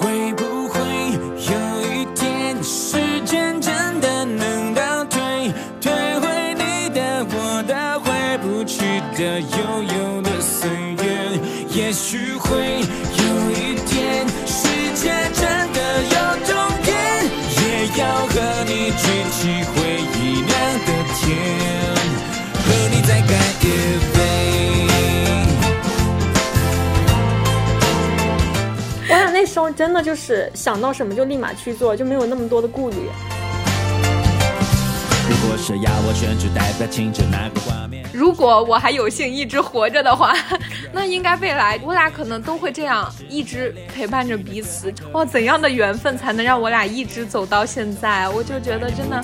会不会有一天，的就是想到什么就立马去做，就没有那么多的顾虑。如果是要我选出代表青春那个画面。如果我还有幸一直活着的话，那应该未来我俩可能都会这样一直陪伴着彼此。哇，怎样的缘分才能让我俩一直走到现在？我就觉得真的。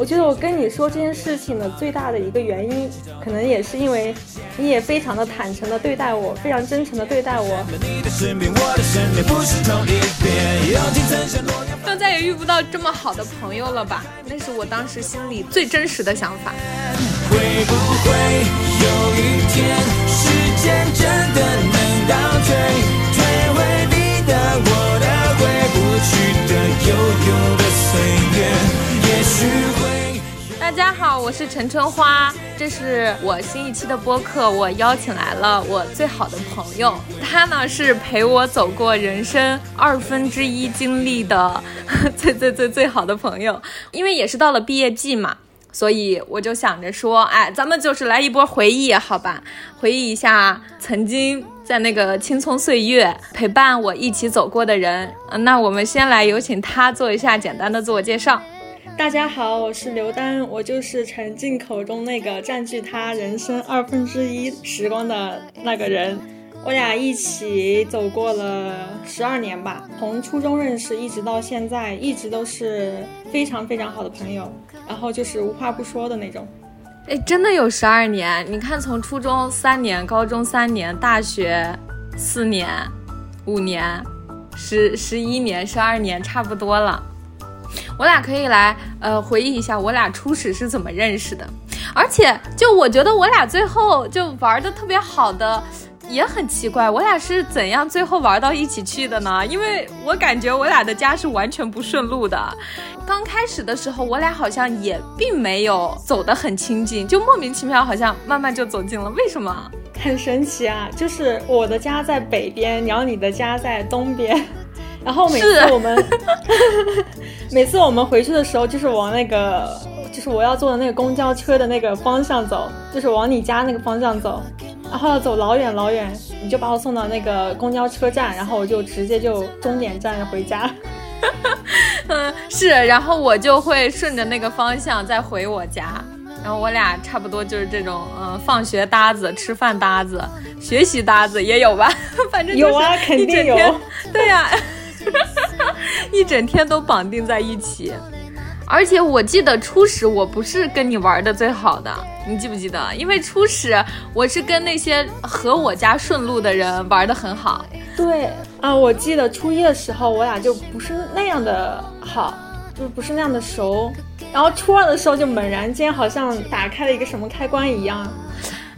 我觉得我跟你说这件事情的最大的一个原因，可能也是因为你也非常的坦诚的对待我，非常真诚的对待我。你的身边，我的身边，不是同一边。友情曾像诺言。就再也遇不到这么好的朋友了吧？那是我当时心里最真实的想法。会不会有一天，时间真的能倒退，退回你的、我的、回不去的、悠悠的大家好，我是陈春花，这是我新一期的播客，我邀请来了我最好的朋友，他呢是陪我走过人生二分之一经历的 最最最最好的朋友，因为也是到了毕业季嘛。所以我就想着说，哎，咱们就是来一波回忆，好吧？回忆一下曾经在那个青葱岁月陪伴我一起走过的人。那我们先来有请他做一下简单的自我介绍。大家好，我是刘丹，我就是陈静口中那个占据他人生二分之一时光的那个人。我俩一起走过了十二年吧，从初中认识一直到现在，一直都是非常非常好的朋友，然后就是无话不说的那种。哎，真的有十二年？你看，从初中三年，高中三年，大学四年，五年，十十一年，十二年，差不多了。我俩可以来呃回忆一下我俩初始是怎么认识的，而且就我觉得我俩最后就玩的特别好的。也很奇怪，我俩是怎样最后玩到一起去的呢？因为我感觉我俩的家是完全不顺路的。刚开始的时候，我俩好像也并没有走得很亲近，就莫名其妙，好像慢慢就走近了。为什么？很神奇啊！就是我的家在北边，然后你的家在东边，然后每次我们 每次我们回去的时候，就是往那个就是我要坐的那个公交车的那个方向走，就是往你家那个方向走，然后要走老远老远，你就把我送到那个公交车站，然后我就直接就终点站回家。嗯，是，然后我就会顺着那个方向再回我家，然后我俩差不多就是这种，嗯，放学搭子、吃饭搭子、学习搭子也有吧，反正有啊，肯定有，对呀、一整天都绑定在一起。而且我记得初始我不是跟你玩的最好的，你记不记得？因为初始我是跟那些和我家顺路的人玩的很好。对啊，我记得初一的时候，我俩就不是那样的好，就不是那样的熟。然后初二的时候，就猛然间好像打开了一个什么开关一样。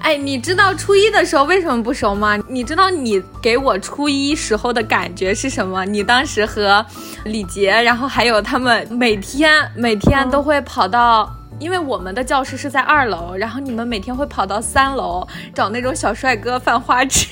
哎，你知道初一的时候为什么不熟吗？你知道你给我初一时候的感觉是什么？你当时和李杰，然后还有他们每天每天都会跑到。因为我们的教室是在二楼，然后你们每天会跑到三楼找那种小帅哥犯花痴，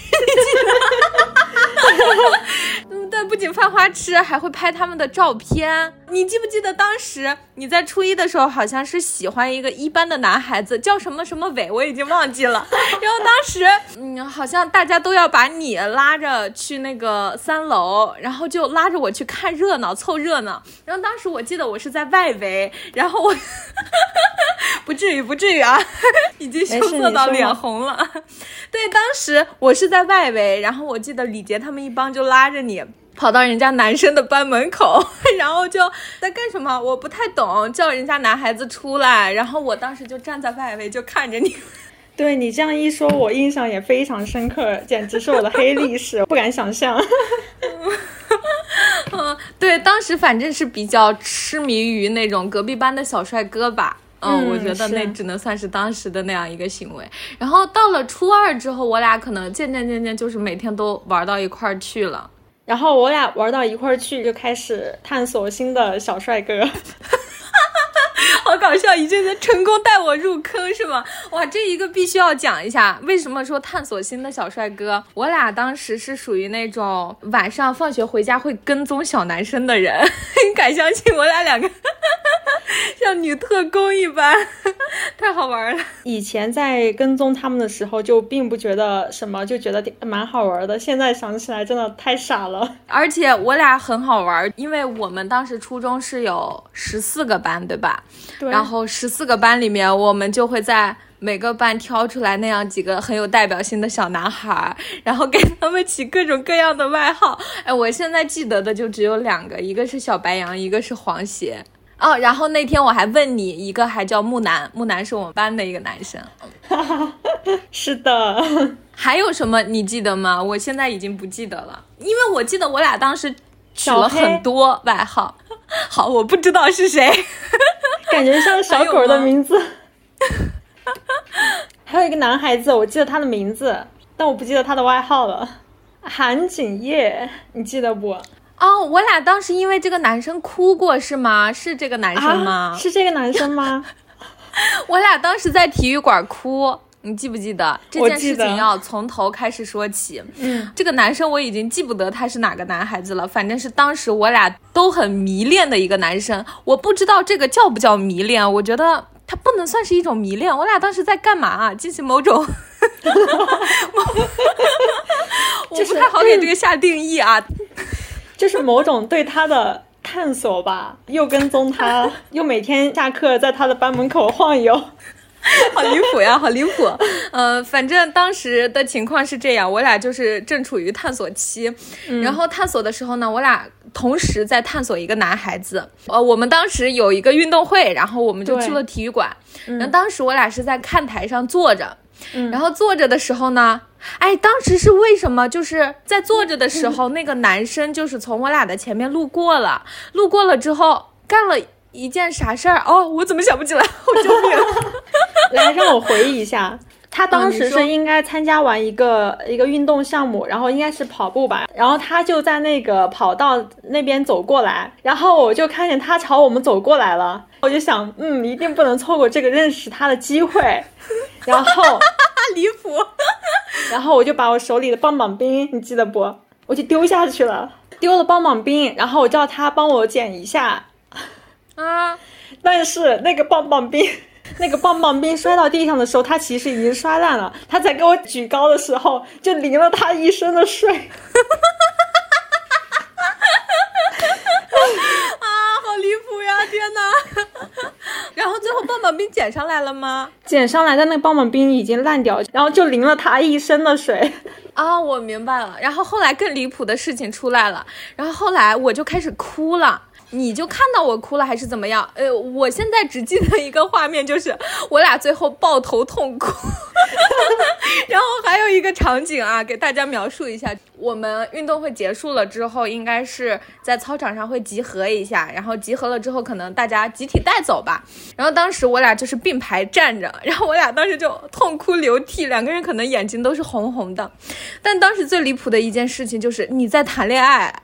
不仅犯花痴，还会拍他们的照片。你记不记得当时你在初一的时候，好像是喜欢一个一班的男孩子，叫什么什么伟，我已经忘记了。然后当时，嗯，好像大家都要把你拉着去那个三楼，然后就拉着我去看热闹，凑热闹。然后当时我记得我是在外围，然后我 不至于不至于啊，已经羞涩到脸红了。对，当时我是在外围，然后我记得李杰他们一帮就拉着你。跑到人家男生的班门口，然后就在干什么？我不太懂，叫人家男孩子出来，然后我当时就站在外围就看着你。对你这样一说，我印象也非常深刻，简直是我的黑历史，不敢想象。嗯，对，当时反正是比较痴迷于那种隔壁班的小帅哥吧。嗯，我觉得那只能算是当时的那样一个行为。然后到了初二之后，我俩可能渐渐渐渐就是每天都玩到一块儿去了。然后我俩玩到一块儿去，就开始探索新的小帅哥。好搞笑！已经在成功带我入坑是吗？哇，这一个必须要讲一下。为什么说探索新的小帅哥？我俩当时是属于那种晚上放学回家会跟踪小男生的人，你敢相信？我俩两个 像女特工一般，太好玩了。以前在跟踪他们的时候，就并不觉得什么，就觉得蛮好玩的。现在想起来，真的太傻了。而且我俩很好玩，因为我们当时初中是有十四个班，对吧？对然后十四个班里面，我们就会在每个班挑出来那样几个很有代表性的小男孩，然后给他们起各种各样的外号。哎，我现在记得的就只有两个，一个是小白羊，一个是黄鞋。哦，然后那天我还问你，一个还叫木南，木南是我们班的一个男生。是的，还有什么你记得吗？我现在已经不记得了，因为我记得我俩当时取了很多外号。好，我不知道是谁。感觉像小狗的名字，还有一个男孩子，我记得他的名字，但我不记得他的外号了。韩景烨，你记得不？哦，我俩当时因为这个男生哭过是吗？是这个男生吗？是这个男生吗？我俩当时在体育馆哭。你记不记得这件事情要从头开始说起？嗯，这个男生我已经记不得他是哪个男孩子了，反正是当时我俩都很迷恋的一个男生。我不知道这个叫不叫迷恋，我觉得他不能算是一种迷恋。我俩当时在干嘛啊？进行某种 我不太好给这个下定义啊，就是某种对他的探索吧，又跟踪他，又每天下课在他的班门口晃悠。好离谱呀，好离谱。呃，反正当时的情况是这样，我俩就是正处于探索期，然后探索的时候呢，我俩同时在探索一个男孩子。呃，我们当时有一个运动会，然后我们就去了体育馆。然后当时我俩是在看台上坐着，然后坐着的时候呢，哎，当时是为什么？就是在坐着的时候，那个男生就是从我俩的前面路过了，路过了之后干了。一件啥事儿？哦，我怎么想不起来？我救命！来，让我回忆一下，他当时是应该参加完一个一个运动项目，然后应该是跑步吧，然后他就在那个跑道那边走过来，然后我就看见他朝我们走过来了，我就想，嗯，一定不能错过这个认识他的机会，然后 离谱，然后我就把我手里的棒棒冰，你记得不？我就丢下去了，丢了棒棒冰，然后我叫他帮我捡一下。啊！但是那个棒棒冰，那个棒棒冰摔到地上的时候，它其实已经摔烂了。他在给我举高的时候，就淋了他一身的水。啊，好离谱呀！天哪！然后最后棒棒冰捡上来了吗？捡上来，但那个棒棒冰已经烂掉，然后就淋了他一身的水。啊，我明白了。然后后来更离谱的事情出来了，然后后来我就开始哭了。你就看到我哭了还是怎么样？呃，我现在只记得一个画面，就是我俩最后抱头痛哭。然后还有一个场景啊，给大家描述一下：我们运动会结束了之后，应该是在操场上会集合一下，然后集合了之后，可能大家集体带走吧。然后当时我俩就是并排站着，然后我俩当时就痛哭流涕，两个人可能眼睛都是红红的。但当时最离谱的一件事情就是你在谈恋爱，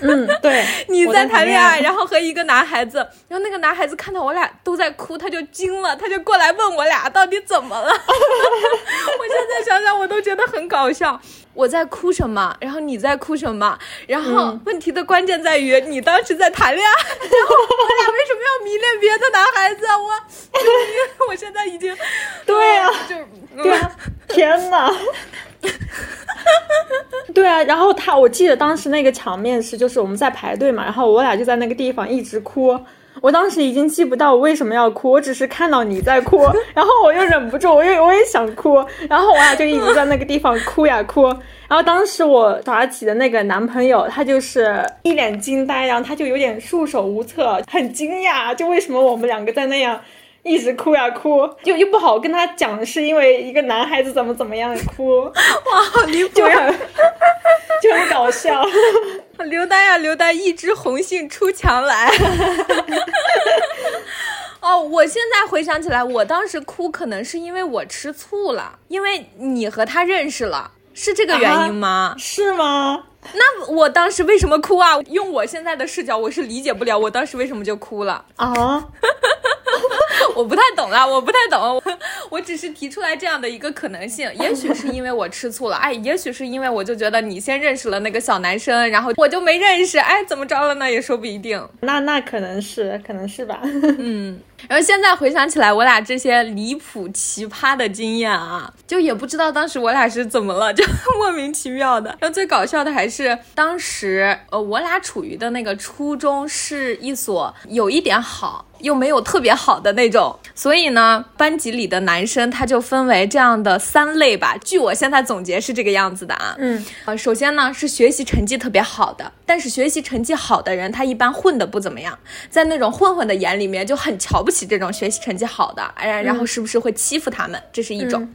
嗯，对，你在谈恋爱，然后和一个男孩子，然后那个男孩子看到我俩都在哭，他就惊了，他就过来问我俩到底怎么了。我现在想想，我都觉得很搞笑。我在哭什么？然后你在哭什么？然后问题的关键在于，你当时在谈恋爱，然后我俩为什么要迷恋别的男孩子？我，我现在已经，对啊，就对啊，天哪！对啊，然后他，我记得当时那个场面是，就是我们在排队嘛，然后我俩就在那个地方一直哭。我当时已经记不到我为什么要哭，我只是看到你在哭，然后我又忍不住，我又我也想哭，然后我俩就一直在那个地方哭呀哭。然后当时我耍起的那个男朋友，他就是一脸惊呆，然后他就有点束手无策，很惊讶，就为什么我们两个在那样一直哭呀哭，又又不好跟他讲是因为一个男孩子怎么怎么样哭，哇，好离谱，就很就很搞笑。刘丹呀，刘丹，一枝红杏出墙来。哦，我现在回想起来，我当时哭可能是因为我吃醋了，因为你和他认识了，是这个原因吗？是吗？那我当时为什么哭啊？用我现在的视角，我是理解不了我当时为什么就哭了啊。我不太懂啊，我不太懂，我只是提出来这样的一个可能性，也许是因为我吃醋了，哎，也许是因为我就觉得你先认识了那个小男生，然后我就没认识，哎，怎么着了呢？也说不一定。那那可能是，可能是吧。嗯。然后现在回想起来，我俩这些离谱奇葩的经验啊，就也不知道当时我俩是怎么了，就 莫名其妙的。然后最搞笑的还是当时，呃，我俩处于的那个初中是一所有一点好。又没有特别好的那种，所以呢，班级里的男生他就分为这样的三类吧。据我现在总结是这个样子的啊，嗯，呃，首先呢是学习成绩特别好的，但是学习成绩好的人他一般混的不怎么样，在那种混混的眼里面就很瞧不起这种学习成绩好的，哎，然后是不是会欺负他们？这是一种。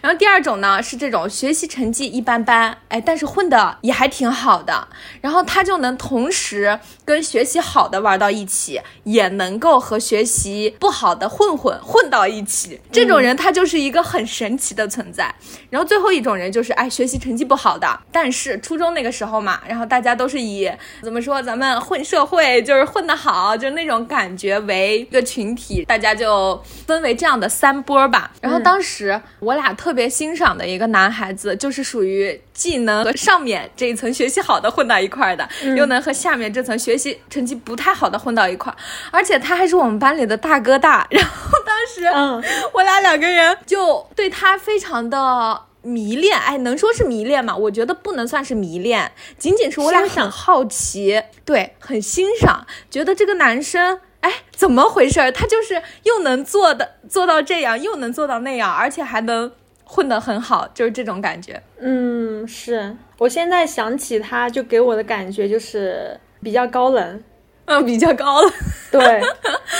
然后第二种呢是这种学习成绩一般般，哎，但是混的也还挺好的，然后他就能同时跟学习好的玩到一起，也能够。和学习不好的混混混到一起，这种人他就是一个很神奇的存在。然后最后一种人就是哎，学习成绩不好的，但是初中那个时候嘛，然后大家都是以怎么说咱们混社会就是混得好，就那种感觉为一个群体，大家就分为这样的三波吧。然后当时我俩特别欣赏的一个男孩子，就是属于既能和上面这一层学习好的混到一块儿的，又能和下面这层学习成绩不太好的混到一块儿，而且他还是。我们班里的大哥大，然后当时，嗯，我俩两个人就对他非常的迷恋，哎，能说是迷恋吗？我觉得不能算是迷恋，仅仅是我俩很好奇，对，很欣赏，觉得这个男生，哎，怎么回事？他就是又能做的做到这样，又能做到那样，而且还能混得很好，就是这种感觉。嗯，是我现在想起他，就给我的感觉就是比较高冷。嗯，比较高了，对，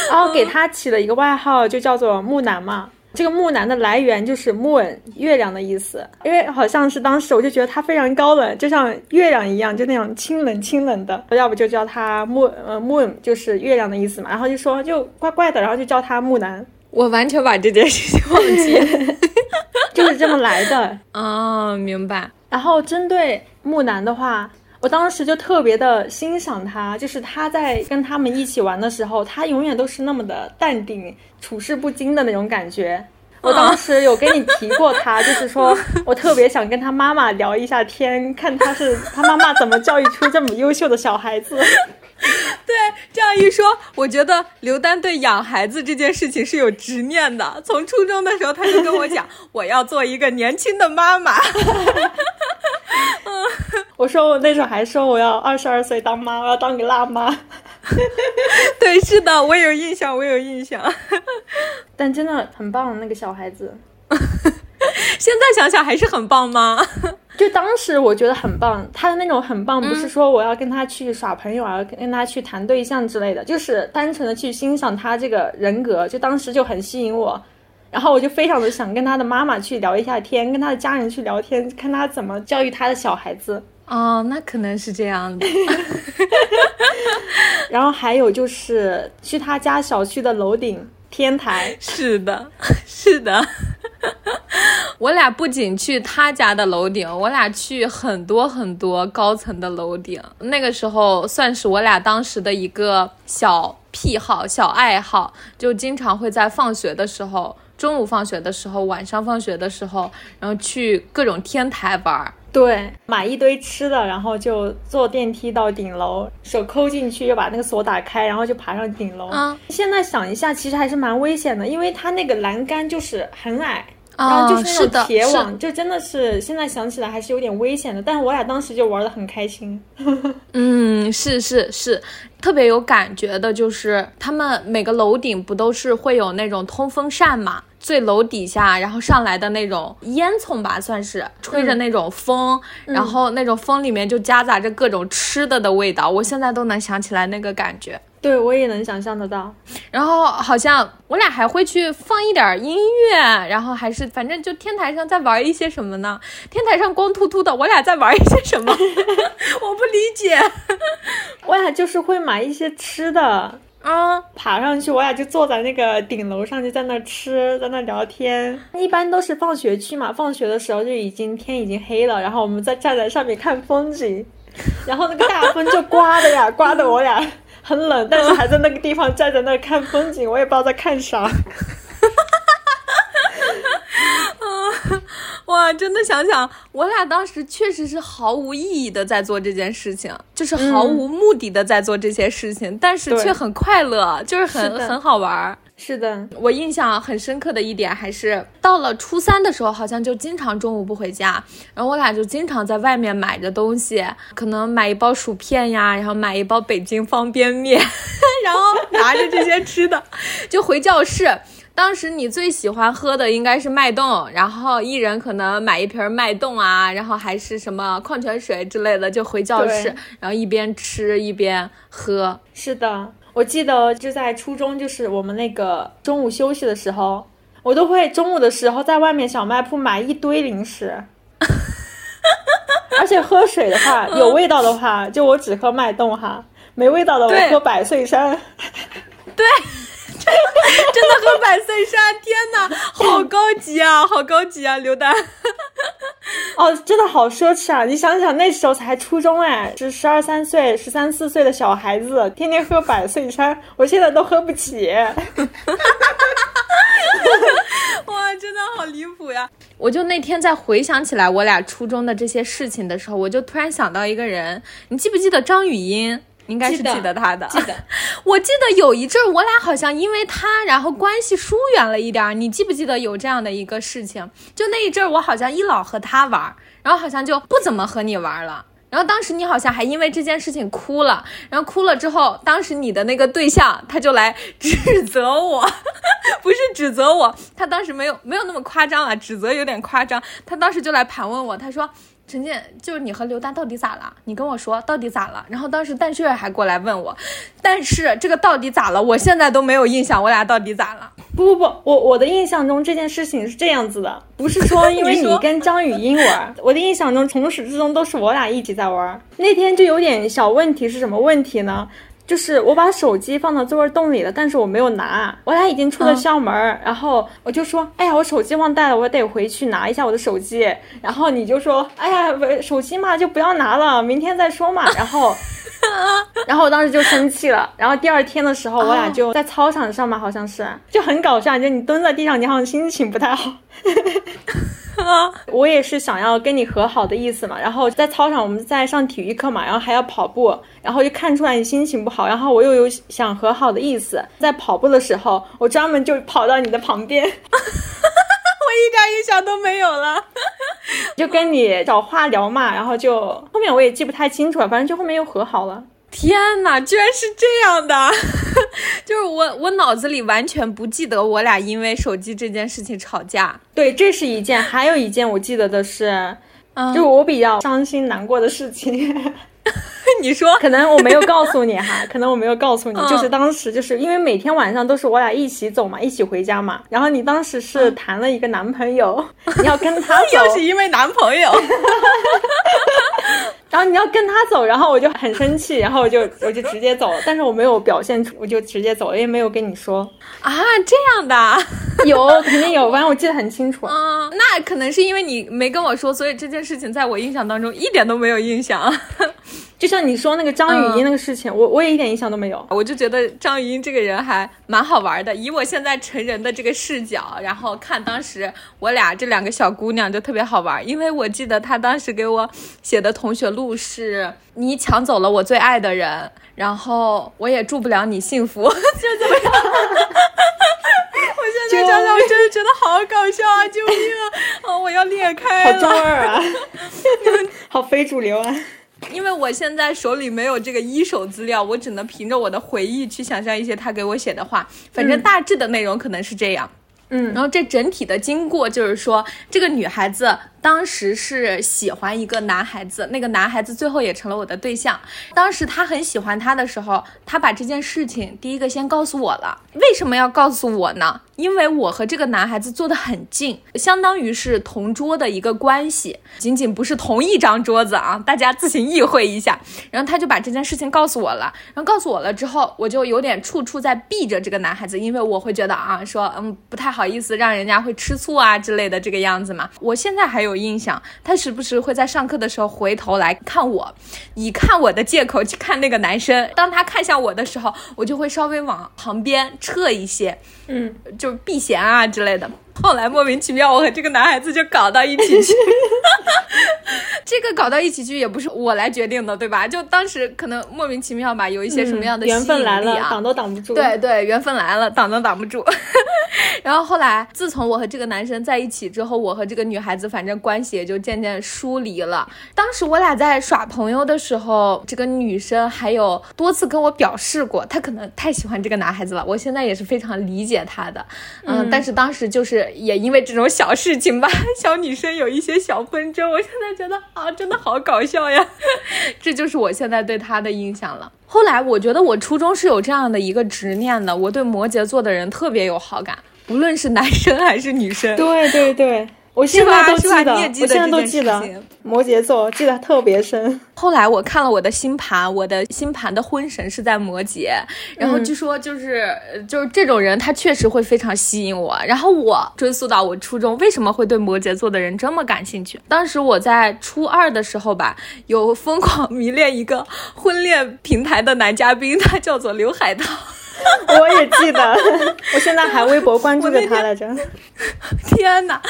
然后给他起了一个外号，就叫做木南嘛。这个木南的来源就是 moon 月亮的意思，因为好像是当时我就觉得他非常高冷，就像月亮一样，就那种清冷清冷的。要不就叫他木呃 moon 就是月亮的意思嘛。然后就说就怪怪的，然后就叫他木南。我完全把这件事情忘记，就是这么来的。哦，明白。然后针对木南的话。我当时就特别的欣赏他，就是他在跟他们一起玩的时候，他永远都是那么的淡定、处事不惊的那种感觉。我当时有跟你提过他，就是说我特别想跟他妈妈聊一下天，看他是他妈妈怎么教育出这么优秀的小孩子。对，这样一说，我觉得刘丹对养孩子这件事情是有执念的。从初中的时候，他就跟我讲，我要做一个年轻的妈妈。我说我那时候还说我要二十二岁当妈，我要当个辣妈。对，是的，我有印象，我有印象。但真的很棒，那个小孩子。现在想想还是很棒吗？就当时我觉得很棒，他的那种很棒，不是说我要跟他去耍朋友，而跟他去谈对象之类的，就是单纯的去欣赏他这个人格，就当时就很吸引我。然后我就非常的想跟他的妈妈去聊一下天，跟他的家人去聊天，看他怎么教育他的小孩子。哦，那可能是这样的。然后还有就是去他家小区的楼顶天台。是的，是的。我俩不仅去他家的楼顶，我俩去很多很多高层的楼顶。那个时候算是我俩当时的一个小癖好、小爱好，就经常会在放学的时候。中午放学的时候，晚上放学的时候，然后去各种天台玩儿，对，买一堆吃的，然后就坐电梯到顶楼，手抠进去，又把那个锁打开，然后就爬上顶楼。啊，现在想一下，其实还是蛮危险的，因为它那个栏杆就是很矮，然后就是那种铁网，就真的是现在想起来还是有点危险的。但是我俩当时就玩的很开心。嗯，是是是。特别有感觉的就是，他们每个楼顶不都是会有那种通风扇嘛？最楼底下，然后上来的那种烟囱吧，算是吹着那种风，然后那种风里面就夹杂着各种吃的的味道，我现在都能想起来那个感觉。对，我也能想象得到。然后好像我俩还会去放一点音乐，然后还是反正就天台上在玩一些什么呢？天台上光秃秃的，我俩在玩一些什么？我不理解。我俩就是会买一些吃的，啊，爬上去，我俩就坐在那个顶楼上，就在那吃，在那聊天。一般都是放学去嘛，放学的时候就已经天已经黑了，然后我们再站在上面看风景，然后那个大风就刮的呀，刮的我俩很冷，但是还在那个地方站在那看风景，我也不知道在看啥。哇，真的想想，我俩当时确实是毫无意义的在做这件事情，就是毫无目的的在做这些事情，但是却很快乐，就是很很好玩。是的，我印象很深刻的一点还是到了初三的时候，好像就经常中午不回家，然后我俩就经常在外面买着东西，可能买一包薯片呀，然后买一包北京方便面，然后拿着这些吃的就回教室。当时你最喜欢喝的应该是脉动，然后一人可能买一瓶脉动啊，然后还是什么矿泉水之类的，就回教室，然后一边吃一边喝。是的，我记得就在初中，就是我们那个中午休息的时候，我都会中午的时候在外面小卖铺买一堆零食，而且喝水的话，有味道的话，就我只喝脉动哈，没味道的我喝百岁山。对。真百岁山，天哪，好高级啊，好高级啊，刘丹。哦，真的好奢侈啊！你想想，那时候才初中哎，是十二三岁、十三四岁的小孩子，天天喝百岁山，我现在都喝不起。哇，真的好离谱呀！我就那天在回想起来我俩初中的这些事情的时候，我就突然想到一个人，你记不记得张雨音？应该是记得他的，记得。我记得有一阵儿，我俩好像因为他，然后关系疏远了一点儿。你记不记得有这样的一个事情？就那一阵儿，我好像一老和他玩，然后好像就不怎么和你玩了。然后当时你好像还因为这件事情哭了，然后哭了之后，当时你的那个对象他就来指责我，不是指责我，他当时没有没有那么夸张啊，指责有点夸张。他当时就来盘问我，他说。陈建，就是你和刘丹到底咋了？你跟我说到底咋了？然后当时蛋血还过来问我，但是这个到底咋了？我现在都没有印象，我俩到底咋了？不不不，我我的印象中这件事情是这样子的，不是说 因为你跟张雨英玩，我的印象中从始至终都是我俩一起在玩。那天就有点小问题，是什么问题呢？就是我把手机放到座位洞里了，但是我没有拿。我俩已经出了校门，然后我就说：“哎呀，我手机忘带了，我得回去拿一下我的手机。”然后你就说：“哎呀，手机嘛就不要拿了，明天再说嘛。”然后，然后我当时就生气了。然后第二天的时候，我俩就在操场上嘛，好像是就很搞笑，就你蹲在地上，你好像心情不太好。我也是想要跟你和好的意思嘛，然后在操场我们在上体育课嘛，然后还要跑步，然后就看出来你心情不好，然后我又有想和好的意思，在跑步的时候，我专门就跑到你的旁边，我一点印象都没有了，就跟你找话聊嘛，然后就后面我也记不太清楚了，反正就后面又和好了。天哪，居然是这样的！就是我，我脑子里完全不记得我俩因为手机这件事情吵架。对，这是一件，还有一件我记得的是，就我比较伤心难过的事情。你说，可能我没有告诉你哈，可能我没有告诉你，就是当时就是因为每天晚上都是我俩一起走嘛，一起回家嘛。然后你当时是谈了一个男朋友，你要跟他走，又是因为男朋友。然后你要跟他走，然后我就很生气，然后我就我就直接走了，但是我没有表现出，我就直接走了，也没有跟你说啊，这样的 有肯定有，反正我记得很清楚。嗯，那可能是因为你没跟我说，所以这件事情在我印象当中一点都没有印象。就像你说那个张雨音那个事情，我我也一点印象都没有。我就觉得张雨音这个人还蛮好玩的。以我现在成人的这个视角，然后看当时我俩这两个小姑娘就特别好玩。因为我记得她当时给我写的同学录是“你抢走了我最爱的人”，然后我也祝不了你幸福，就怎么样？我现在 想想，我真的觉得好搞笑啊！救命啊！哦，我要裂开了，好中二啊！好非主流啊！因为我现在手里没有这个一手资料，我只能凭着我的回忆去想象一些他给我写的话。反正大致的内容可能是这样，嗯。然后这整体的经过就是说，这个女孩子当时是喜欢一个男孩子，那个男孩子最后也成了我的对象。当时他很喜欢他的时候，他把这件事情第一个先告诉我了。为什么要告诉我呢？因为我和这个男孩子坐得很近，相当于是同桌的一个关系，仅仅不是同一张桌子啊，大家自行意会一下。然后他就把这件事情告诉我了，然后告诉我了之后，我就有点处处在避着这个男孩子，因为我会觉得啊，说嗯不太好意思让人家会吃醋啊之类的这个样子嘛。我现在还有印象，他时不时会在上课的时候回头来看我，以看我的借口去看那个男生。当他看向我的时候，我就会稍微往旁边撤一些，嗯，就避嫌啊之类的。后来莫名其妙，我和这个男孩子就搞到一起去。这个搞到一起去也不是我来决定的，对吧？就当时可能莫名其妙吧，有一些什么样的、嗯、缘分来了，挡都挡不住。对对，缘分来了，挡都挡不住。然后后来，自从我和这个男生在一起之后，我和这个女孩子反正关系也就渐渐疏离了。当时我俩在耍朋友的时候，这个女生还有多次跟我表示过，她可能太喜欢这个男孩子了。我现在也是非常理解她的，嗯，嗯但是当时就是也因为这种小事情吧，小女生有一些小纷争，我现在觉得啊，真的好搞笑呀。这就是我现在对她的印象了。后来我觉得我初中是有这样的一个执念的，我对摩羯座的人特别有好感，无论是男生还是女生。对对对，我现在都记得，我现在都记得摩羯座，记得特别深。后来我看了我的星盘，我的星盘的婚神是在摩羯，然后据说就是、呃就是这种人，他确实会非常吸引我。然后我追溯到我初中为什么会对摩羯座的人这么感兴趣？当时我在初二的时候吧，有疯狂迷恋一个婚恋平台的男嘉宾，他叫做刘海涛。我也记得，我现在还微博关注着他来着。天呐，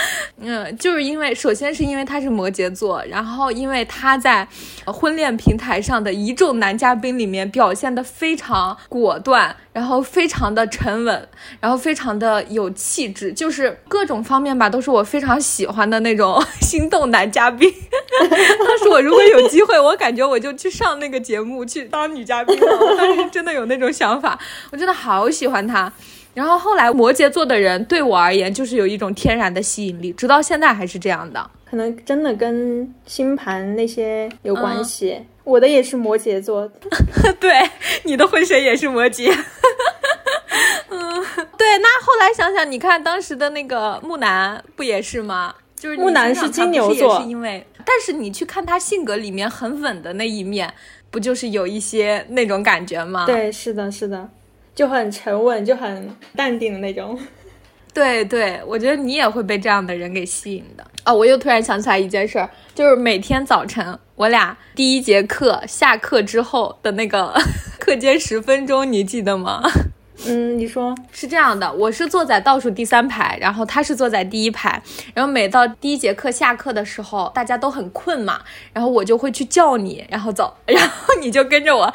嗯，就是因为首先是因为他是摩羯座，然后因为他在婚恋平台上的一众男嘉宾里面表现的非常果断，然后非常的沉稳，然后非常的有气质，就是各种方面吧，都是我非常喜欢的那种心动男嘉宾。当时我如果有机会，我感觉我就去上那个节目去当女嘉宾了。我当时真的有那种想法，真的好喜欢他。然后后来摩羯座的人对我而言就是有一种天然的吸引力，直到现在还是这样的。可能真的跟星盘那些有关系。我的也是摩羯座，对，你的婚神也是摩羯。嗯，对。那后来想想，你看当时的那个木兰不也是吗？就是木兰是金牛座也是因为，但是你去看他性格里面很稳的那一面，不就是有一些那种感觉吗？对，是的，是的，就很沉稳，就很淡定的那种。对对，我觉得你也会被这样的人给吸引的。哦，我又突然想起来一件事儿，就是每天早晨我俩第一节课下课之后的那个 课间十分钟，你记得吗？嗯，你说，是这样的，我是坐在倒数第三排，然后他是坐在第一排，然后每到第一节课下课的时候，大家都很困嘛，然后我就会去叫你，然后走，然后你就跟着我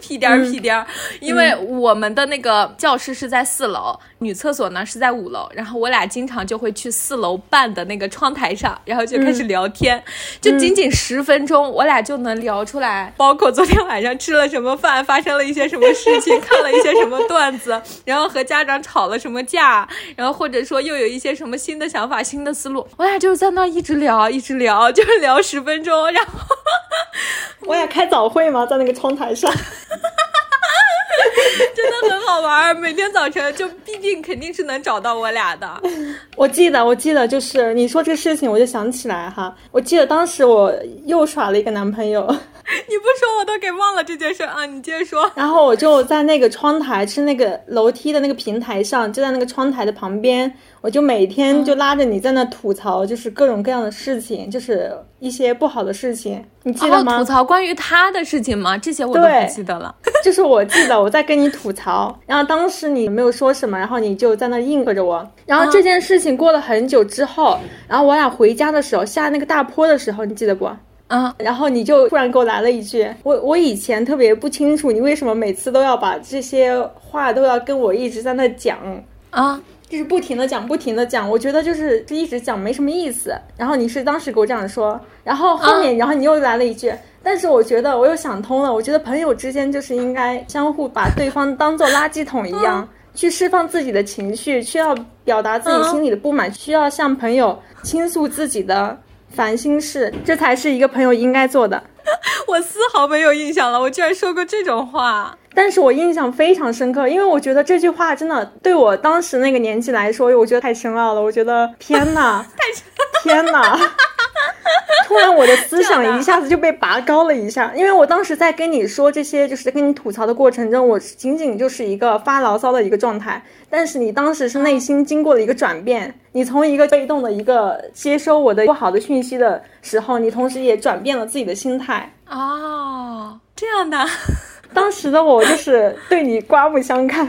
屁颠儿屁颠儿，因为我们的那个教室是在四楼，女厕所呢是在五楼，然后我俩经常就会去四楼半的那个窗台上，然后就开始聊天，就仅仅十分钟，我俩就能聊出来，包括昨天晚上吃了什么饭，发生了一些什么事情，看了一些什么段子。然后和家长吵了什么架，然后或者说又有一些什么新的想法、新的思路，我俩就是在那一直聊，一直聊，就是聊十分钟，然后 我俩开早会吗？在那个窗台上。真的很好玩。每天早晨就必定肯定是能找到我俩的。我记得，我记得，就是你说这个事情，我就想起来哈。我记得当时我又耍了一个男朋友，你不说我都给忘了这件事啊！你接着说。然后我就在那个窗台，是那个楼梯的那个平台上，就在那个窗台的旁边，我就每天就拉着你在那吐槽，就是各种各样的事情，就是一些不好的事情，你记得吗？吐槽关于他的事情吗？这些我都不记得了。就是我记得我在跟你吐槽，然后当时你没有说什么，然后你就在那应和着我。然后这件事情过了很久之后，然后我俩回家的时候，下那个大坡的时候，你记得不？嗯，然后你就突然给我来了一句，我我以前特别不清楚你为什么每次都要把这些话都要跟我一直在那讲，啊，就是不停的讲，不停的讲，我觉得就是一直讲没什么意思。然后你是当时给我这样说，然后后面，然后你又来了一句，但是我觉得我又想通了，我觉得朋友之间就是应该相互把对方当做垃圾桶一样。去释放自己的情绪，需要表达自己心里的不满，需要向朋友倾诉自己的烦心事，这才是一个朋友应该做的。我丝毫没有印象了，我居然说过这种话。但是我印象非常深刻，因为我觉得这句话真的对我当时那个年纪来说，我觉得太深奥了。我觉得天哪，天哪！突然我的思想一下子就被拔高了一下，因为我当时在跟你说这些，就是跟你吐槽的过程中，我仅仅就是一个发牢骚的一个状态。但是你当时是内心经过了一个转变，你从一个被动的一个接收我的不好的讯息的时候，你同时也转变了自己的心态。哦，这样的。当时的我就是对你刮目相看。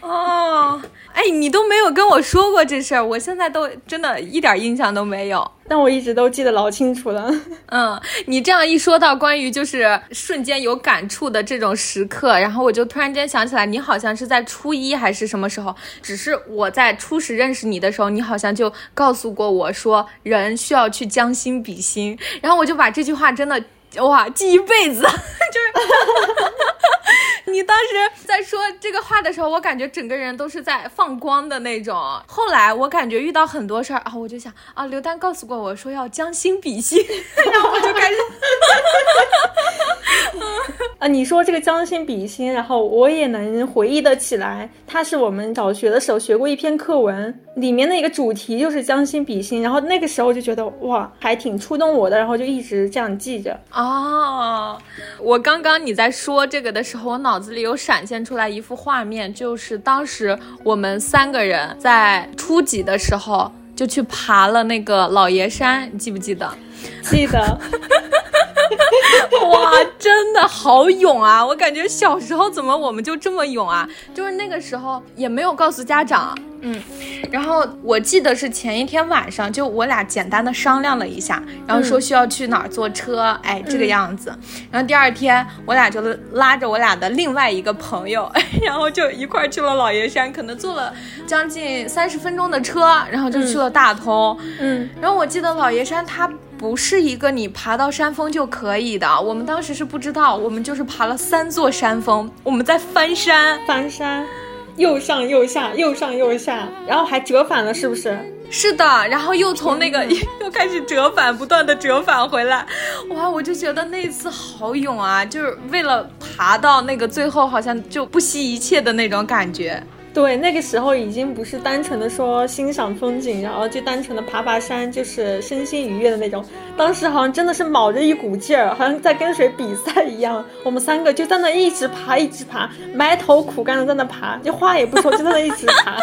哦，哎，你都没有跟我说过这事儿，我现在都真的一点印象都没有。但我一直都记得老清楚了。嗯，你这样一说到关于就是瞬间有感触的这种时刻，然后我就突然间想起来，你好像是在初一还是什么时候？只是我在初始认识你的时候，你好像就告诉过我说，人需要去将心比心，然后我就把这句话真的。哇，记一辈子，就是 你当时在说这个话的时候，我感觉整个人都是在放光的那种。后来我感觉遇到很多事儿啊，我就想啊，刘丹告诉过我说要将心比心，然后我就开始。啊，你说这个将心比心，然后我也能回忆得起来，它是我们小学的时候学过一篇课文，里面的一个主题就是将心比心，然后那个时候就觉得哇，还挺触动我的，然后就一直这样记着。哦，我刚刚你在说这个的时候，我脑子里有闪现出来一幅画面，就是当时我们三个人在初几的时候就去爬了那个老爷山，你记不记得？记得。哇，真的好勇啊！我感觉小时候怎么我们就这么勇啊？就是那个时候也没有告诉家长，嗯，然后我记得是前一天晚上，就我俩简单的商量了一下，然后说需要去哪儿坐车，哎，这个样子。然后第二天我俩就拉着我俩的另外一个朋友，然后就一块去了老爷山，可能坐了将近三十分钟的车，然后就去了大通，嗯，然后我记得老爷山它。不是一个你爬到山峰就可以的，我们当时是不知道，我们就是爬了三座山峰，我们在翻山，翻山，又上又下，又上又下，然后还折返了，是不是？是的，然后又从那个 又开始折返，不断的折返回来，哇，我就觉得那次好勇啊，就是为了爬到那个最后，好像就不惜一切的那种感觉。对，那个时候已经不是单纯的说欣赏风景，然后就单纯的爬爬山，就是身心愉悦的那种。当时好像真的是卯着一股劲儿，好像在跟谁比赛一样。我们三个就在那一直爬，一直爬，埋头苦干的在那爬，就话也不说，就在那一直爬。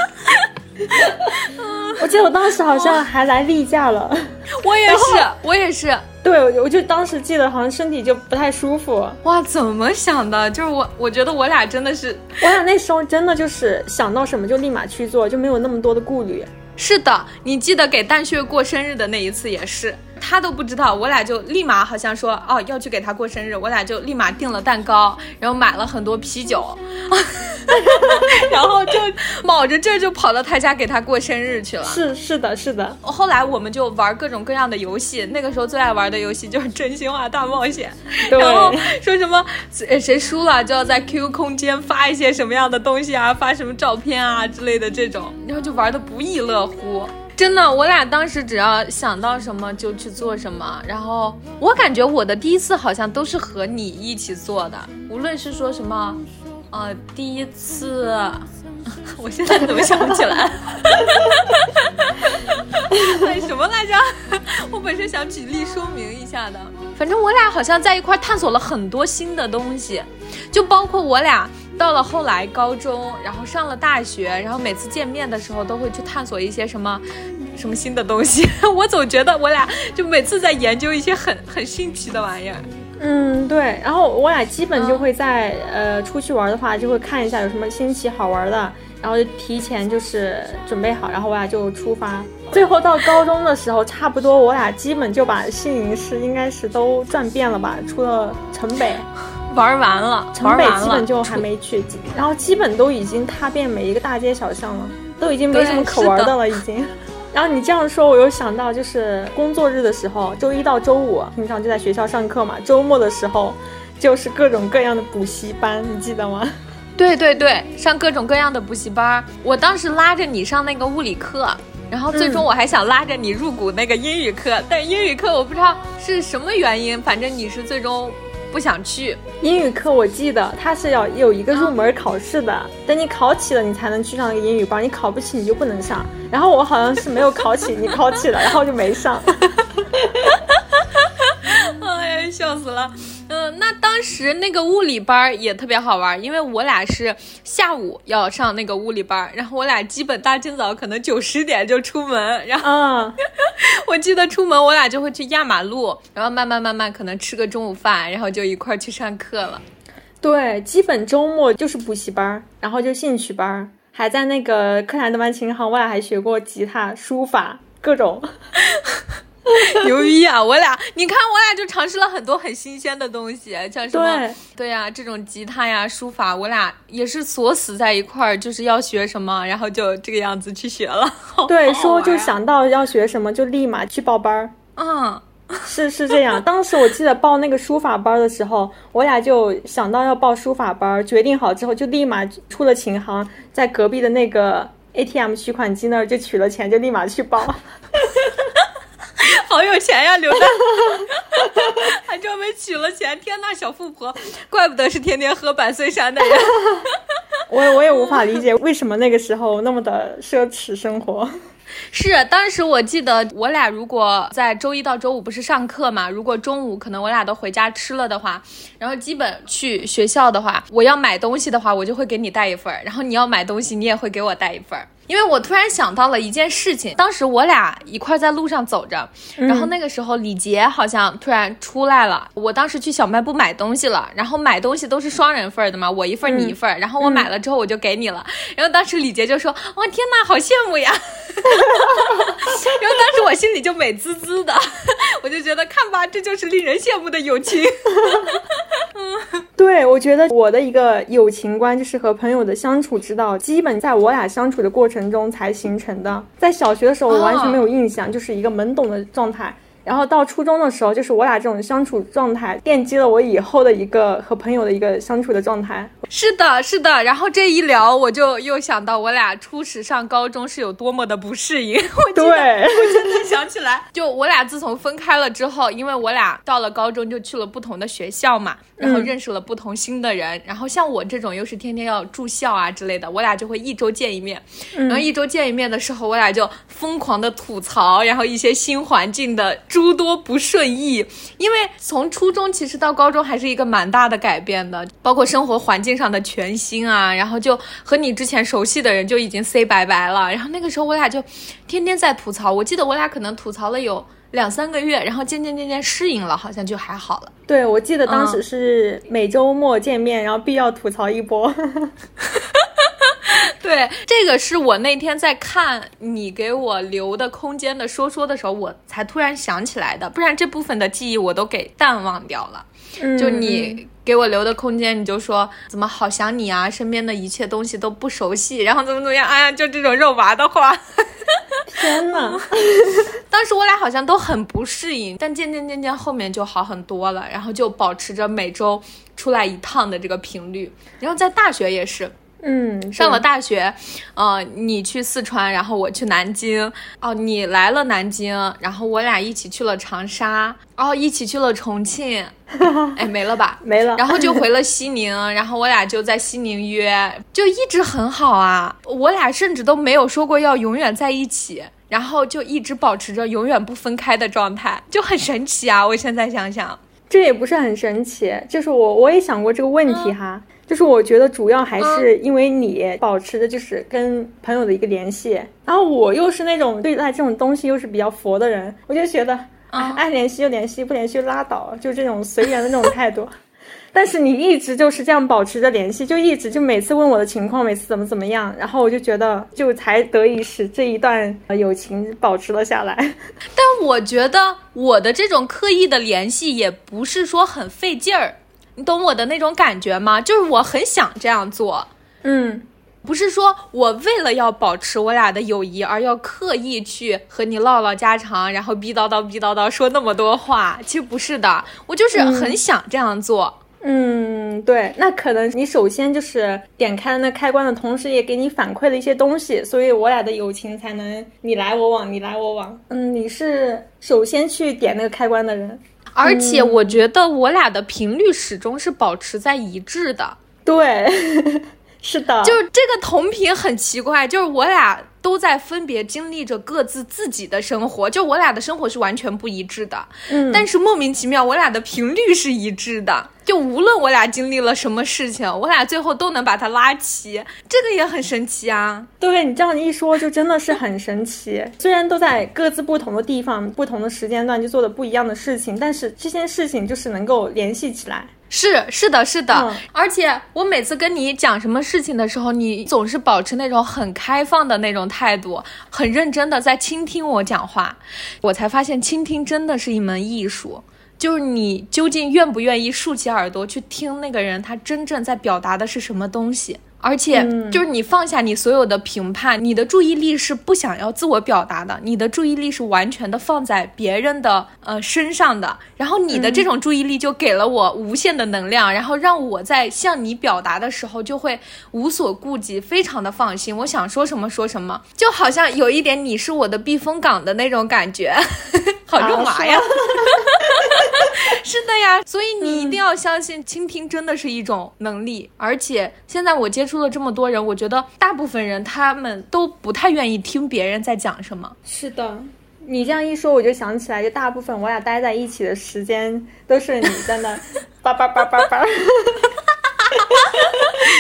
我记得我当时好像还来例假了，我也是，我也是。对，我就当时记得好像身体就不太舒服。哇，怎么想的？就是我，我觉得我俩真的是，我俩那时候真的就是想到什么就立马去做，就没有那么多的顾虑。是的，你记得给蛋血过生日的那一次也是。他都不知道，我俩就立马好像说哦要去给他过生日，我俩就立马订了蛋糕，然后买了很多啤酒，然后就卯着劲就跑到他家给他过生日去了。是是的是的。后来我们就玩各种各样的游戏，那个时候最爱玩的游戏就是真心话大冒险，然后说什么谁输了就要在 QQ 空间发一些什么样的东西啊，发什么照片啊之类的这种，然后就玩的不亦乐乎。真的，我俩当时只要想到什么就去做什么，然后我感觉我的第一次好像都是和你一起做的，无论是说什么，呃，第一次，我现在怎么想不起来？什么来着？我本身想举例说明一下的，反正我俩好像在一块探索了很多新的东西，就包括我俩。到了后来高中，然后上了大学，然后每次见面的时候都会去探索一些什么，什么新的东西。我总觉得我俩就每次在研究一些很很新奇的玩意儿。嗯，对。然后我俩基本就会在呃出去玩的话，就会看一下有什么新奇好玩的，然后就提前就是准备好，然后我俩就出发。最后到高中的时候，差不多我俩基本就把新营市应该是都转遍了吧，除了城北。玩完了，城北基本就还没去，然后基本都已经踏遍每一个大街小巷了，都已经没什么可玩的了，已经。然后你这样说，我又想到，就是工作日的时候，周一到周五平常就在学校上课嘛，周末的时候就是各种各样的补习班，你记得吗？对对对，上各种各样的补习班。我当时拉着你上那个物理课，然后最终我还想拉着你入股那个英语课，但英语课我不知道是什么原因，反正你是最终不想去。英语课我记得它是要有一个入门考试的，等你考起了，你才能去上那个英语班，你考不起你就不能上。然后我好像是没有考起，你考起了，然后就没上。笑死了。嗯，那当时那个物理班也特别好玩，因为我俩是下午要上那个物理班，然后我俩基本大清早可能九十点就出门，然后 我记得出门我俩就会去压马路，然后慢慢慢慢可能吃个中午饭，然后就一块去上课了。对，基本周末就是补习班，然后就兴趣班，还在那个柯南德班琴行，我俩还学过吉他、书法各种。牛逼啊！我俩，你看我俩就尝试了很多很新鲜的东西，像什么对呀，这种吉他呀、书法，我俩也是锁死在一块儿，就是要学什么，然后就这个样子去学了。对，说就想到要学什么，就立马去报班儿。嗯，是是这样。当时我记得报那个书法班的时候，我俩就想到要报书法班，决定好之后就立马出了琴行，在隔壁的那个 ATM 取款机那儿就取了钱，就立马去报。好有钱呀，刘丹，还专门取了钱。天呐，小富婆，怪不得是天天喝百岁山的人。我我也无法理解为什么那个时候那么的奢侈生活。是，当时我记得我俩如果在周一到周五不是上课嘛，如果中午可能我俩都回家吃了的话，然后基本去学校的话，我要买东西的话，我就会给你带一份儿，然后你要买东西，你也会给我带一份儿。因为我突然想到了一件事情，当时我俩一块在路上走着，然后那个时候李杰好像突然出来了。我当时去小卖部买东西了，然后买东西都是双人份的嘛，我一份你一份，然后我买了之后我就给你了。然后当时李杰就说：“哇，天呐，好羡慕呀！” 然后当时我心里就美滋滋的，我就觉得看吧，这就是令人羡慕的友情。嗯，对，我觉得我的一个友情观就是和朋友的相处之道，基本在我俩相处的过程。程中才形成的，在小学的时候我完全没有印象，就是一个懵懂的状态。然后到初中的时候，就是我俩这种相处状态，奠基了我以后的一个和朋友的一个相处的状态。是的，是的。然后这一聊，我就又想到我俩初始上高中是有多么的不适应。我对，我真的想起来，就我俩自从分开了之后，因为我俩到了高中就去了不同的学校嘛，然后认识了不同新的人。然后像我这种又是天天要住校啊之类的，我俩就会一周见一面。然后一周见一面的时候，我俩就疯狂的吐槽，然后一些新环境的。诸多不顺意，因为从初中其实到高中还是一个蛮大的改变的，包括生活环境上的全新啊，然后就和你之前熟悉的人就已经 say 拜拜了，然后那个时候我俩就天天在吐槽，我记得我俩可能吐槽了有两三个月，然后渐渐渐渐适应了，好像就还好了。对，我记得当时是每周末见面，然后必要吐槽一波。对，这个是我那天在看你给我留的空间的说说的时候，我才突然想起来的，不然这部分的记忆我都给淡忘掉了。就你给我留的空间，你就说怎么好想你啊，身边的一切东西都不熟悉，然后怎么怎么样，哎呀，就这种肉麻的话。天呐，当时我俩好像都很不适应，但渐渐渐渐后面就好很多了，然后就保持着每周出来一趟的这个频率，然后在大学也是。嗯，上了大学，呃，你去四川，然后我去南京，哦，你来了南京，然后我俩一起去了长沙，哦，一起去了重庆，哎，没了吧？没了。然后就回了 西宁，然后我俩就在西宁约，就一直很好啊。我俩甚至都没有说过要永远在一起，然后就一直保持着永远不分开的状态，就很神奇啊！我现在想想，这也不是很神奇，就是我我也想过这个问题哈。就是我觉得主要还是因为你保持的就是跟朋友的一个联系，然后我又是那种对待这种东西又是比较佛的人，我就觉得爱联系就联系，不联系就拉倒，就这种随缘的那种态度。但是你一直就是这样保持着联系，就一直就每次问我的情况，每次怎么怎么样，然后我就觉得就才得以使这一段友情保持了下来。但我觉得我的这种刻意的联系也不是说很费劲儿。你懂我的那种感觉吗？就是我很想这样做，嗯，不是说我为了要保持我俩的友谊而要刻意去和你唠唠家常，然后逼叨叨逼叨叨说那么多话，其实不是的，我就是很想这样做。嗯，对，那可能你首先就是点开了那开关的同时，也给你反馈了一些东西，所以我俩的友情才能你来我往，你来我往。嗯，你是首先去点那个开关的人，而且我觉得我俩的频率始终是保持在一致的。对，是的，就是这个同频很奇怪，就是我俩。都在分别经历着各自自己的生活，就我俩的生活是完全不一致的。嗯，但是莫名其妙，我俩的频率是一致的。就无论我俩经历了什么事情，我俩最后都能把它拉齐，这个也很神奇啊。对你这样一说，就真的是很神奇。虽然都在各自不同的地方、不同的时间段就做的不一样的事情，但是这些事情就是能够联系起来。是是的，是的，而且我每次跟你讲什么事情的时候，你总是保持那种很开放的那种态度，很认真的在倾听我讲话，我才发现倾听真的是一门艺术，就是你究竟愿不愿意竖起耳朵去听那个人他真正在表达的是什么东西。而且，就是你放下你所有的评判，你的注意力是不想要自我表达的，你的注意力是完全的放在别人的呃身上的。然后你的这种注意力就给了我无限的能量，然后让我在向你表达的时候就会无所顾忌，非常的放心。我想说什么说什么，就好像有一点你是我的避风港的那种感觉，好肉麻呀。是的呀，所以你一定要相信，倾听真的是一种能力。而且现在我接触了这么多人，我觉得大部分人他们都不太愿意听别人在讲什么。是的，你这样一说，我就想起来，就大部分我俩待在一起的时间都是你在那 叭叭叭叭叭。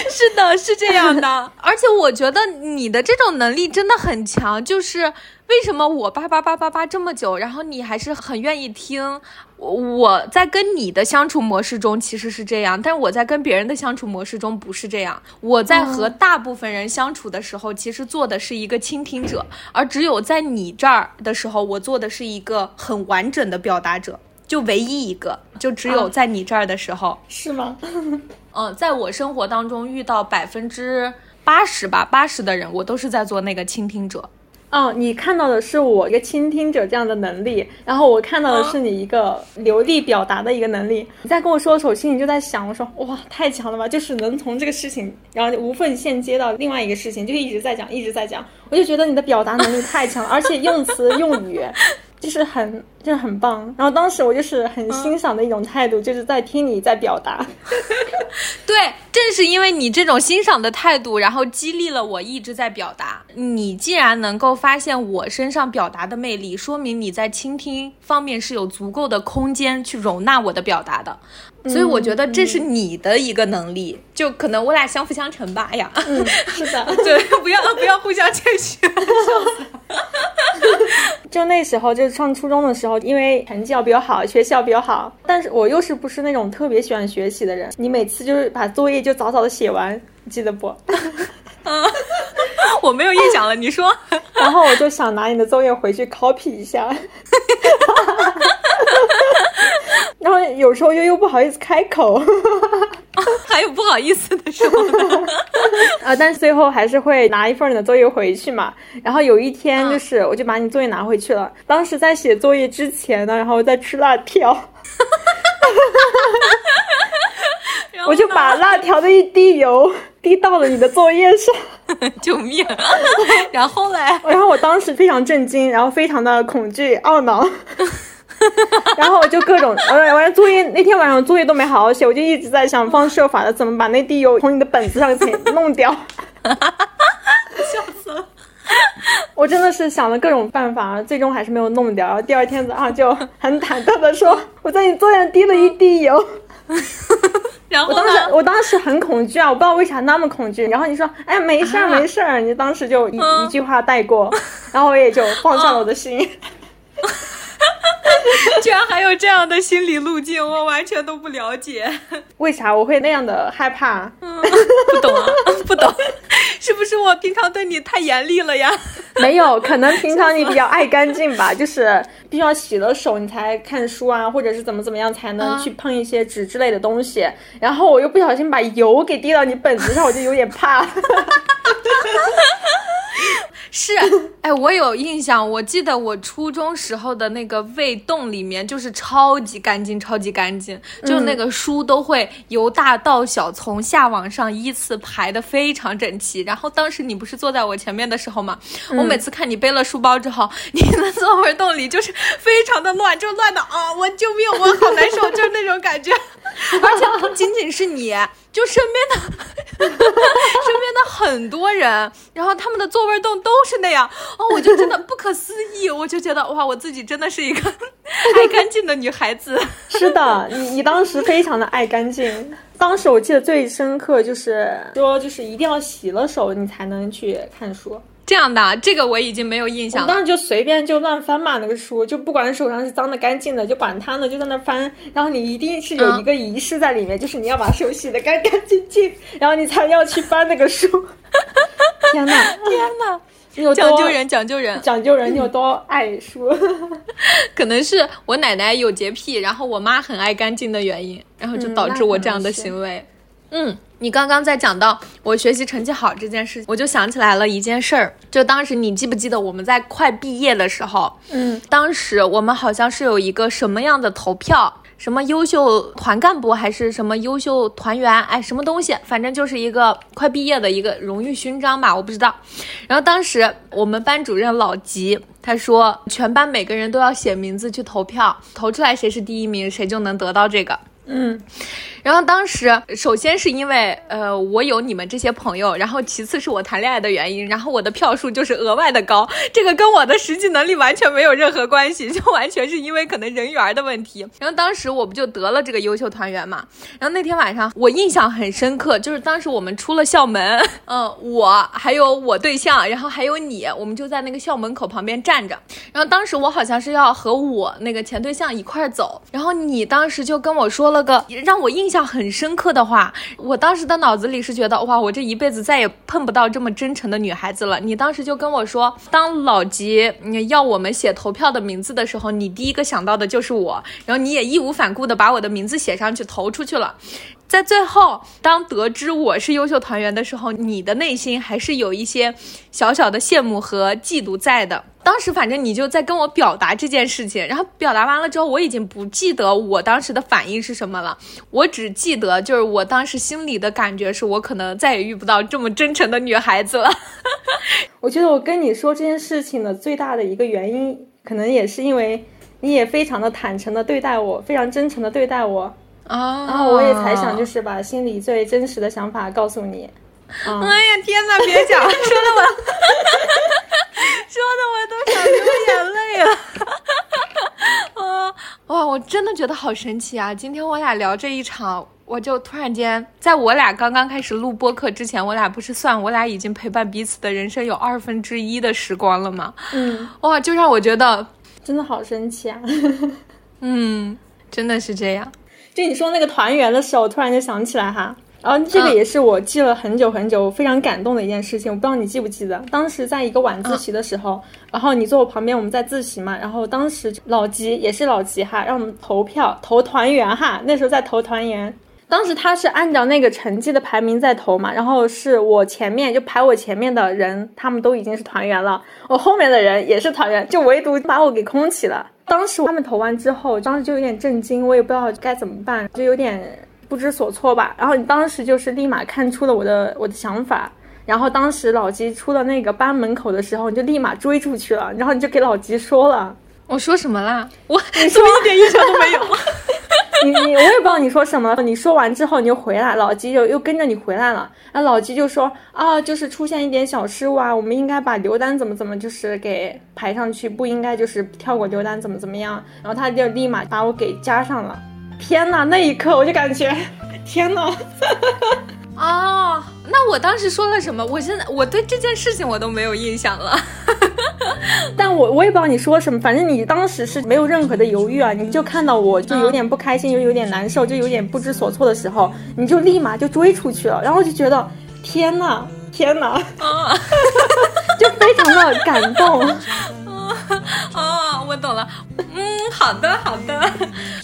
是的，是这样的。而且我觉得你的这种能力真的很强，就是为什么我叭叭叭叭叭这么久，然后你还是很愿意听。我在跟你的相处模式中其实是这样，但是我在跟别人的相处模式中不是这样。我在和大部分人相处的时候，其实做的是一个倾听者，而只有在你这儿的时候，我做的是一个很完整的表达者，就唯一一个，就只有在你这儿的时候，是吗？嗯，在我生活当中遇到百分之八十吧，八十的人，我都是在做那个倾听者。哦，你看到的是我一个倾听者这样的能力，然后我看到的是你一个流利表达的一个能力。你在跟我说的时候，我心里就在想，我说哇，太强了吧！就是能从这个事情，然后无缝衔接到另外一个事情，就一直在讲，一直在讲。我就觉得你的表达能力太强了，而且用词用语。就是很，就是很棒。然后当时我就是很欣赏的一种态度，就是在听你在表达。对，正是因为你这种欣赏的态度，然后激励了我一直在表达。你既然能够发现我身上表达的魅力，说明你在倾听方面是有足够的空间去容纳我的表达的。所以我觉得这是你的一个能力，就可能我俩相辅相成吧。哎呀，是的，对，不要不要互相谦虚。就那时候，就是上初中的时候，因为成绩要比较好，学习要比较好，但是我又是不是那种特别喜欢学习的人。你每次就是把作业就早早的写完，记得不？嗯，我没有印象了，你说。然后我就想拿你的作业回去 copy 一下。然后有时候又又不好意思开口，还有不好意思的时候 啊，但是最后还是会拿一份你的作业回去嘛。然后有一天就是，我就把你作业拿回去了。当时在写作业之前呢，然后在吃辣条，我就把辣条的一滴油滴到了你的作业上，救命！然后嘞，然后我当时非常震惊，然后非常的恐惧懊恼。然后我就各种，完完作业那天晚上作业都没好好写，我就一直在想方设法的怎么把那滴油从你的本子上给弄掉，笑死了！我真的是想了各种办法，最终还是没有弄掉。然后第二天早上就很忐忑的说，我在你作业上滴了一滴油。然后我当时我当时很恐惧啊，我不知道为啥那么恐惧。然后你说，哎，没事儿没事儿，你当时就一一句话带过，然后我也就放下了我的心。居然还有这样的心理路径，我完全都不了解。为啥我会那样的害怕？不懂啊，不懂，是不是我平常对你太严厉了呀？没有，可能平常你比较爱干净吧，就是必须要洗了手你才看书啊，或者是怎么怎么样才能去碰一些纸之类的东西。然后我又不小心把油给滴到你本子上，我就有点怕。是，哎，我有印象，我记得我初中时候的那个胃洞里面就是超级干净，超级干净，就那个书都会由大到小，从下往上依次排的非常整齐。然后当时你不是坐在我前面的时候吗？我每次看你背了书包之后，你的座位洞里就是非常的乱，就乱的啊，我救命，我好难受，就是那种感觉。而且不仅仅是你。就身边的，身边的很多人，然后他们的座位洞都是那样，哦，我就真的不可思议，我就觉得哇，我自己真的是一个爱干净的女孩子。是的，你你当时非常的爱干净，当时我记得最深刻就是说，就是一定要洗了手你才能去看书。这样的，这个我已经没有印象了。当时就随便就乱翻嘛，那个书就不管手上是脏的干净的，就管它呢，就在那翻。然后你一定是有一个仪式在里面，就是你要把手洗的干干净净，然后你才要去翻那个书。天哪，天哪！你有讲究人，讲究人，讲究人，你有多爱书？可能是我奶奶有洁癖，然后我妈很爱干净的原因，然后就导致我这样的行为。嗯。你刚刚在讲到我学习成绩好这件事，我就想起来了一件事儿。就当时你记不记得我们在快毕业的时候，嗯，当时我们好像是有一个什么样的投票，什么优秀团干部还是什么优秀团员，哎，什么东西，反正就是一个快毕业的一个荣誉勋章吧，我不知道。然后当时我们班主任老吉他说，全班每个人都要写名字去投票，投出来谁是第一名，谁就能得到这个。嗯，然后当时首先是因为呃我有你们这些朋友，然后其次是我谈恋爱的原因，然后我的票数就是额外的高，这个跟我的实际能力完全没有任何关系，就完全是因为可能人缘的问题。然后当时我不就得了这个优秀团员嘛？然后那天晚上我印象很深刻，就是当时我们出了校门，嗯，我还有我对象，然后还有你，我们就在那个校门口旁边站着。然后当时我好像是要和我那个前对象一块走，然后你当时就跟我说。了个让我印象很深刻的话，我当时的脑子里是觉得哇，我这一辈子再也碰不到这么真诚的女孩子了。你当时就跟我说，当老吉要我们写投票的名字的时候，你第一个想到的就是我，然后你也义无反顾的把我的名字写上去投出去了。在最后，当得知我是优秀团员的时候，你的内心还是有一些小小的羡慕和嫉妒在的。当时反正你就在跟我表达这件事情，然后表达完了之后，我已经不记得我当时的反应是什么了，我只记得就是我当时心里的感觉是我可能再也遇不到这么真诚的女孩子了。我觉得我跟你说这件事情的最大的一个原因，可能也是因为你也非常的坦诚的对待我，非常真诚的对待我。啊，然后我也才想，就是把心里最真实的想法告诉你。哎呀，天哪，别讲，说的我，说的我都想流眼泪了。啊，哇，我真的觉得好神奇啊！今天我俩聊这一场，我就突然间，在我俩刚刚开始录播客之前，我俩不是算我俩已经陪伴彼此的人生有二分之一的时光了吗？嗯，哇，就让我觉得真的好神奇啊！嗯，真的是这样。就你说那个团圆的时候，我突然就想起来哈，然后这个也是我记了很久很久，非常感动的一件事情。我不知道你记不记得，当时在一个晚自习的时候，然后你坐我旁边，我们在自习嘛，然后当时老吉也是老吉哈，让我们投票投团圆哈，那时候在投团圆，当时他是按照那个成绩的排名在投嘛，然后是我前面就排我前面的人，他们都已经是团员了，我后面的人也是团员，就唯独把我给空起了。当时他们投完之后，当时就有点震惊，我也不知道该怎么办，就有点不知所措吧。然后你当时就是立马看出了我的我的想法，然后当时老吉出了那个班门口的时候，你就立马追出去了，然后你就给老吉说了，我说什么啦？我你说一点印象都没有。你你我也不知道你说什么，你说完之后你就回来，老吉就又跟着你回来了。然后老吉就说啊，就是出现一点小失误啊，我们应该把刘丹怎么怎么就是给排上去，不应该就是跳过刘丹怎么怎么样。然后他就立马把我给加上了。天呐，那一刻我就感觉，天呐！哦，那我当时说了什么？我现在我对这件事情我都没有印象了。但我我也不知道你说什么，反正你当时是没有任何的犹豫啊，你就看到我就有点不开心，又有点难受，就有点不知所措的时候，你就立马就追出去了，然后就觉得天呐，天呐，就非常的感动。哦，我懂了。嗯，好的好的，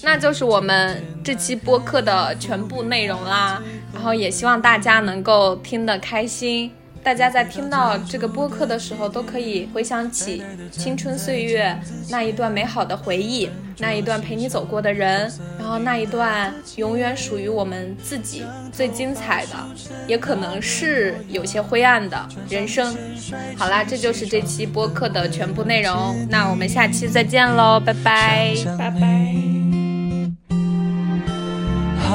那就是我们这期播客的全部内容啦。然后也希望大家能够听得开心。大家在听到这个播客的时候，都可以回想起青春岁月那一段美好的回忆，那一段陪你走过的人，然后那一段永远属于我们自己最精彩的，也可能是有些灰暗的人生。好啦，这就是这期播客的全部内容，那我们下期再见喽，拜拜，拜拜。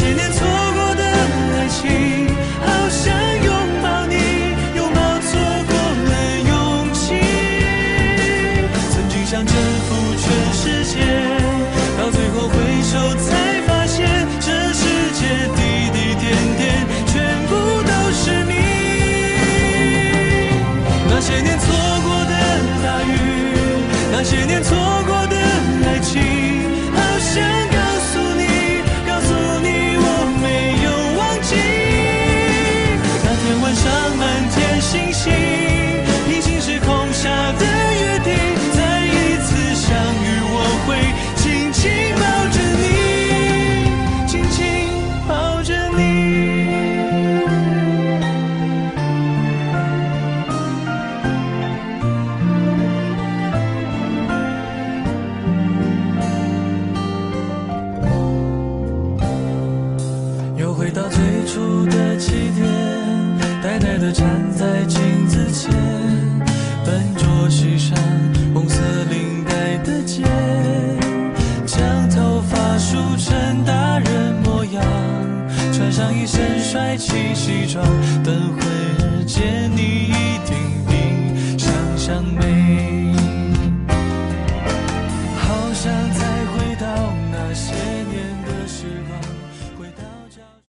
那些年错过的爱情，